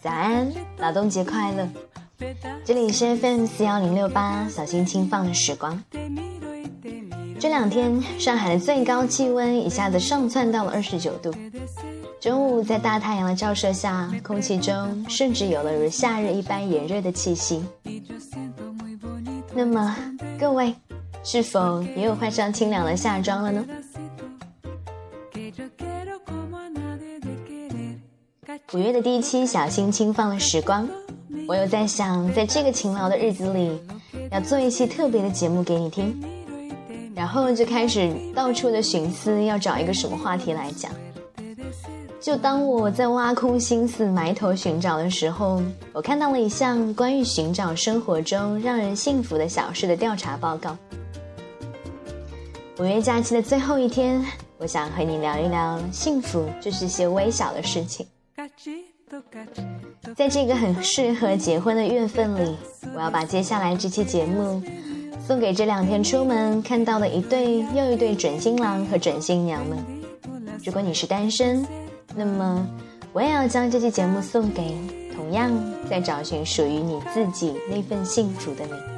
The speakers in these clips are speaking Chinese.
早安，劳动节快乐！这里是 FM 四幺零六八，小心轻放的时光。这两天，上海的最高气温一下子上窜到了二十九度。中午在大太阳的照射下，空气中甚至有了如夏日一般炎热的气息。那么，各位是否也有换上清凉的夏装了呢？五月的第一期小心轻放了时光，我又在想，在这个勤劳的日子里，要做一期特别的节目给你听，然后就开始到处的寻思要找一个什么话题来讲。就当我在挖空心思埋头寻找的时候，我看到了一项关于寻找生活中让人幸福的小事的调查报告。五月假期的最后一天，我想和你聊一聊幸福，就是一些微小的事情。在这个很适合结婚的月份里，我要把接下来这期节目送给这两天出门看到的一对又一对准新郎和准新娘们。如果你是单身，那么我也要将这期节目送给同样在找寻属于你自己那份幸福的你。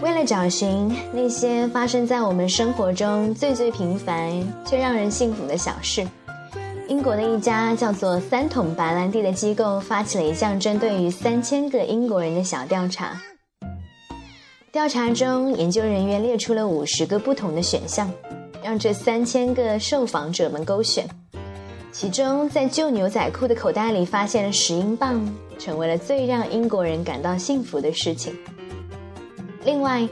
为了找寻那些发生在我们生活中最最平凡却让人幸福的小事，英国的一家叫做三桶白兰地的机构发起了一项针对于三千个英国人的小调查。调查中，研究人员列出了五十个不同的选项，让这三千个受访者们勾选。其中，在旧牛仔裤的口袋里发现了十英镑，成为了最让英国人感到幸福的事情。另外，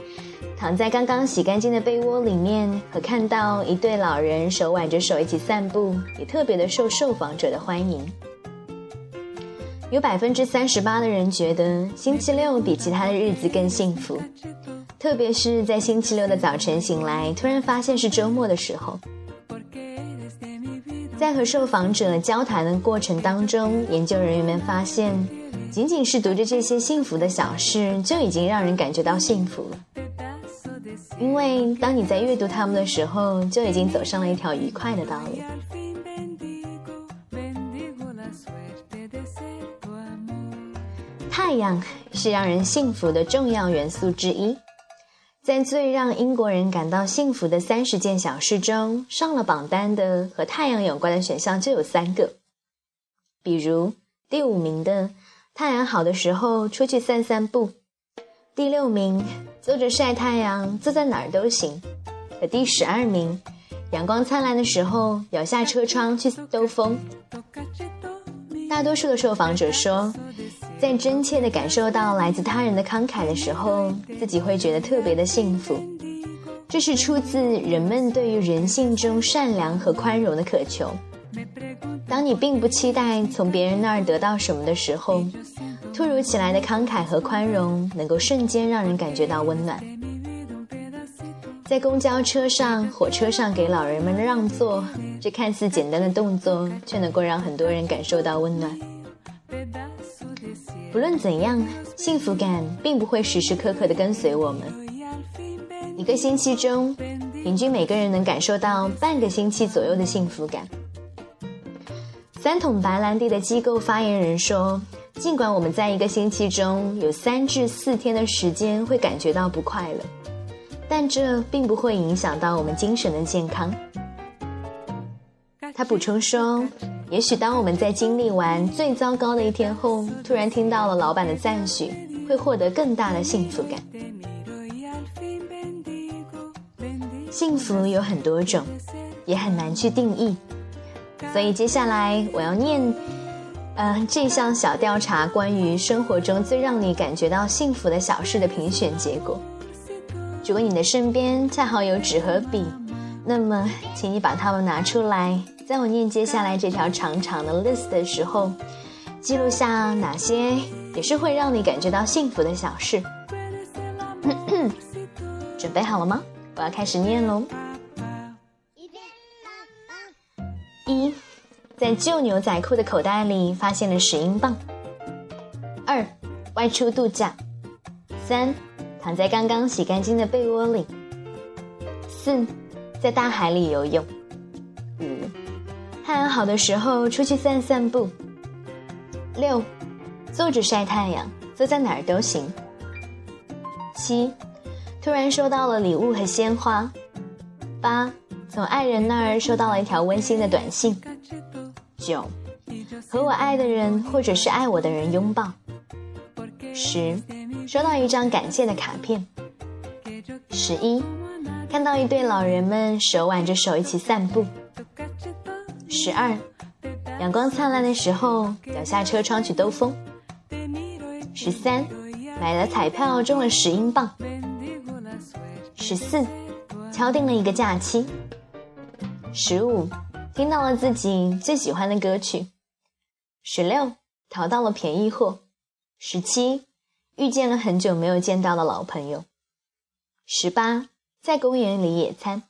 躺在刚刚洗干净的被窝里面，和看到一对老人手挽着手一起散步，也特别的受受访者的欢迎。有百分之三十八的人觉得星期六比其他的日子更幸福，特别是在星期六的早晨醒来，突然发现是周末的时候。在和受访者交谈的过程当中，研究人员们发现。仅仅是读着这些幸福的小事，就已经让人感觉到幸福了。因为当你在阅读它们的时候，就已经走上了一条愉快的道路。太阳是让人幸福的重要元素之一，在最让英国人感到幸福的三十件小事中，上了榜单的和太阳有关的选项就有三个，比如第五名的。太阳好的时候出去散散步。第六名，坐着晒太阳，坐在哪儿都行。和第十二名，阳光灿烂的时候摇下车窗去兜风。大多数的受访者说，在真切地感受到来自他人的慷慨的时候，自己会觉得特别的幸福。这是出自人们对于人性中善良和宽容的渴求。当你并不期待从别人那儿得到什么的时候，突如其来的慷慨和宽容能够瞬间让人感觉到温暖。在公交车上、火车上给老人们让座，这看似简单的动作，却能够让很多人感受到温暖。不论怎样，幸福感并不会时时刻刻的跟随我们。一个星期中，平均每个人能感受到半个星期左右的幸福感。三桶白兰地的机构发言人说：“尽管我们在一个星期中有三至四天的时间会感觉到不快乐，但这并不会影响到我们精神的健康。”他补充说：“也许当我们在经历完最糟糕的一天后，突然听到了老板的赞许，会获得更大的幸福感。幸福有很多种，也很难去定义。”所以接下来我要念，呃，这项小调查关于生活中最让你感觉到幸福的小事的评选结果。如果你的身边恰好有纸和笔，那么请你把它们拿出来，在我念接下来这条长长的 list 的时候，记录下哪些也是会让你感觉到幸福的小事。准备好了吗？我要开始念喽。一，在旧牛仔裤的口袋里发现了十英镑。二，外出度假。三，躺在刚刚洗干净的被窝里。四，在大海里游泳。太阳好的时候出去散散步。六，坐着晒太阳，坐在哪儿都行。七，突然收到了礼物和鲜花。八，从爱人那儿收到了一条温馨的短信。九，和我爱的人或者是爱我的人拥抱。十，收到一张感谢的卡片。十一，看到一对老人们手挽着手一起散步。十二，阳光灿烂的时候，摇下车窗去兜风。十三，买了彩票中了十英镑。十四。敲定了一个假期。十五，听到了自己最喜欢的歌曲。十六，淘到了便宜货。十七，遇见了很久没有见到的老朋友。十八，在公园里野餐。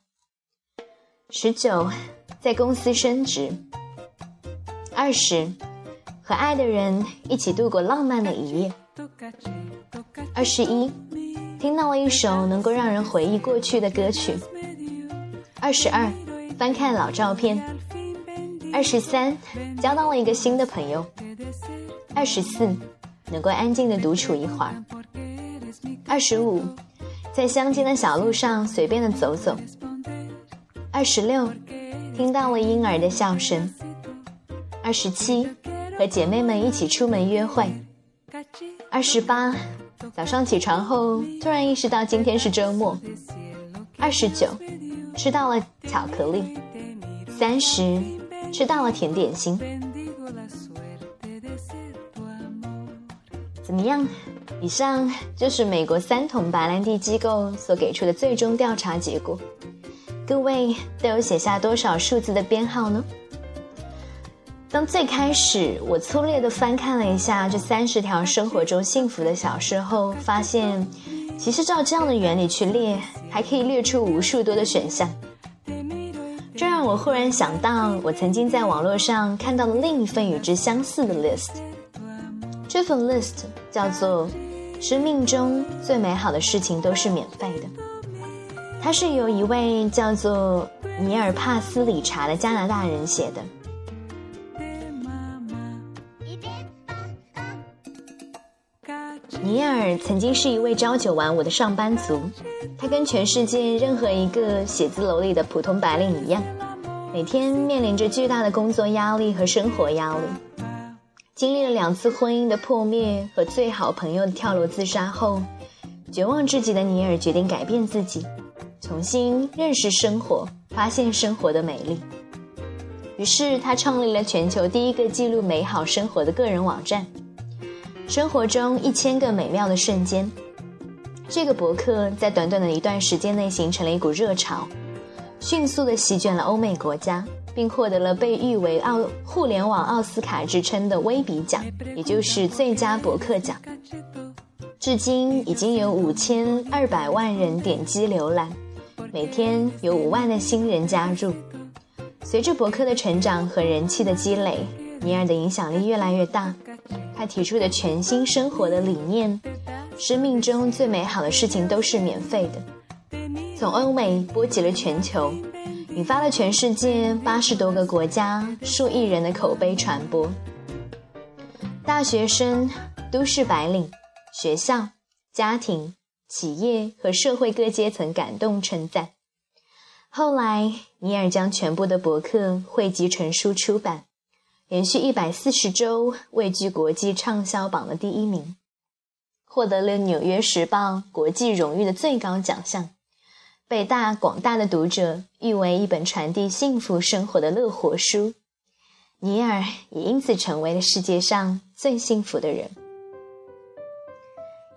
十九，在公司升职。二十，和爱的人一起度过浪漫的一夜。二十一。听到了一首能够让人回忆过去的歌曲。二十二，翻看老照片。二十三，交到了一个新的朋友。二十四，能够安静的独处一会儿。二十五，在乡间的小路上随便的走走。二十六，听到了婴儿的笑声。二十七，和姐妹们一起出门约会。二十八。早上起床后，突然意识到今天是周末。二十九，吃到了巧克力。三十，吃到了甜点心。怎么样？以上就是美国三桶白兰地机构所给出的最终调查结果。各位都有写下多少数字的编号呢？当最开始我粗略地翻看了一下这三十条生活中幸福的小事后，发现，其实照这样的原理去列，还可以列出无数多的选项。这让我忽然想到，我曾经在网络上看到的另一份与之相似的 list。这份 list 叫做“生命中最美好的事情都是免费的”，它是由一位叫做尼尔·帕斯理查的加拿大人写的。尼尔曾经是一位朝九晚五的上班族，他跟全世界任何一个写字楼里的普通白领一样，每天面临着巨大的工作压力和生活压力。经历了两次婚姻的破灭和最好朋友的跳楼自杀后，绝望至极的尼尔决定改变自己，重新认识生活，发现生活的美丽。于是他创立了全球第一个记录美好生活的个人网站。生活中一千个美妙的瞬间，这个博客在短短的一段时间内形成了一股热潮，迅速的席卷了欧美国家，并获得了被誉为奥互联网奥斯卡之称的威比奖，也就是最佳博客奖。至今已经有五千二百万人点击浏览，每天有五万的新人加入。随着博客的成长和人气的积累，尼尔的影响力越来越大。他提出的全新生活的理念：生命中最美好的事情都是免费的。从欧美波及了全球，引发了全世界八十多个国家数亿人的口碑传播。大学生、都市白领、学校、家庭、企业和社会各阶层感动称赞。后来，尼尔将全部的博客汇集成书出版。连续一百四十周位居国际畅销榜的第一名，获得了《纽约时报》国际荣誉的最高奖项，被大广大的读者誉为一本传递幸福生活的乐活书。尼尔也因此成为了世界上最幸福的人。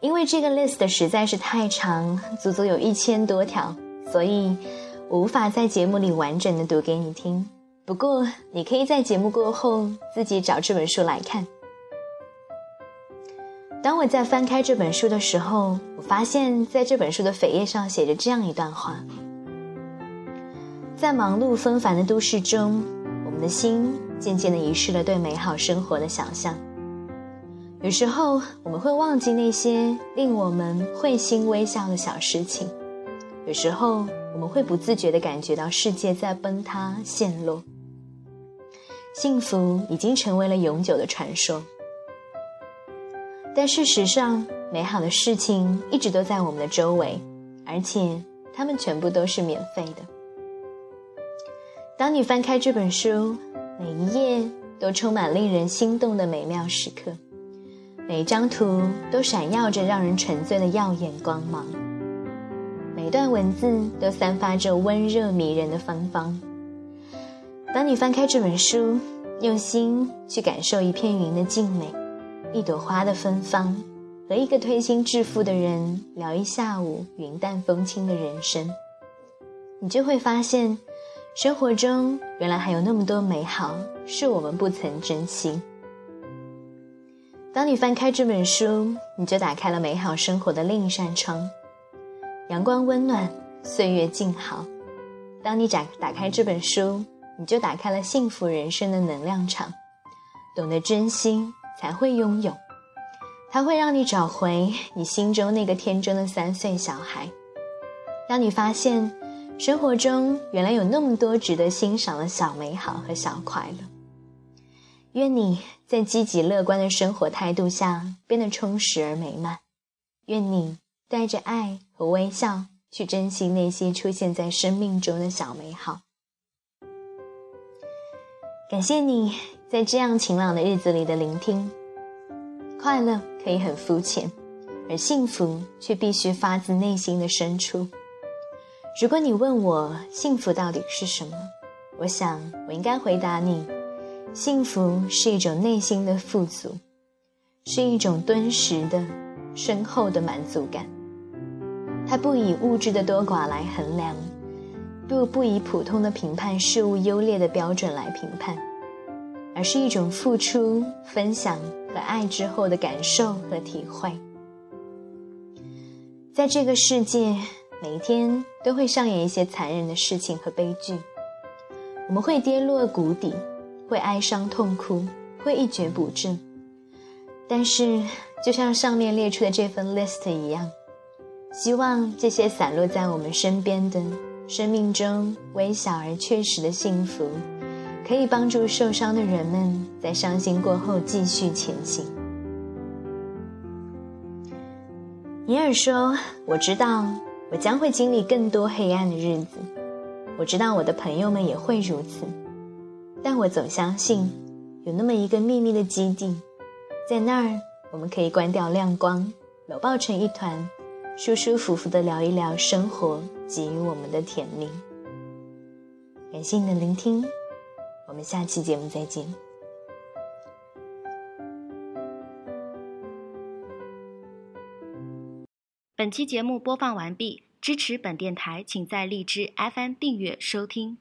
因为这个 list 实在是太长，足足有一千多条，所以我无法在节目里完整的读给你听。不过，你可以在节目过后自己找这本书来看。当我在翻开这本书的时候，我发现在这本书的扉页上写着这样一段话：在忙碌纷繁的都市中，我们的心渐渐地遗失了对美好生活的想象。有时候我们会忘记那些令我们会心微笑的小事情，有时候我们会不自觉地感觉到世界在崩塌陷落。幸福已经成为了永久的传说，但事实上，美好的事情一直都在我们的周围，而且它们全部都是免费的。当你翻开这本书，每一页都充满令人心动的美妙时刻，每张图都闪耀着让人沉醉的耀眼光芒，每段文字都散发着温热迷人的芬芳。当你翻开这本书，用心去感受一片云的静美，一朵花的芬芳，和一个推心置腹的人聊一下午云淡风轻的人生，你就会发现，生活中原来还有那么多美好是我们不曾珍惜。当你翻开这本书，你就打开了美好生活的另一扇窗，阳光温暖，岁月静好。当你展打开这本书。你就打开了幸福人生的能量场，懂得珍惜才会拥有，它会让你找回你心中那个天真的三岁小孩，让你发现生活中原来有那么多值得欣赏的小美好和小快乐。愿你在积极乐观的生活态度下变得充实而美满，愿你带着爱和微笑去珍惜那些出现在生命中的小美好。感谢你在这样晴朗的日子里的聆听。快乐可以很肤浅，而幸福却必须发自内心的深处。如果你问我幸福到底是什么，我想我应该回答你：幸福是一种内心的富足，是一种敦实的、深厚的满足感。它不以物质的多寡来衡量。不不以普通的评判事物优劣的标准来评判，而是一种付出、分享和爱之后的感受和体会。在这个世界，每一天都会上演一些残忍的事情和悲剧，我们会跌落谷底，会哀伤痛哭，会一蹶不振。但是，就像上面列出的这份 list 一样，希望这些散落在我们身边的。生命中微小而确实的幸福，可以帮助受伤的人们在伤心过后继续前行。尼尔说：“我知道我将会经历更多黑暗的日子，我知道我的朋友们也会如此，但我总相信有那么一个秘密的基地，在那儿我们可以关掉亮光，搂抱成一团。”舒舒服服的聊一聊生活给予我们的甜蜜。感谢你的聆听，我们下期节目再见。本期节目播放完毕，支持本电台，请在荔枝 FM 订阅收听。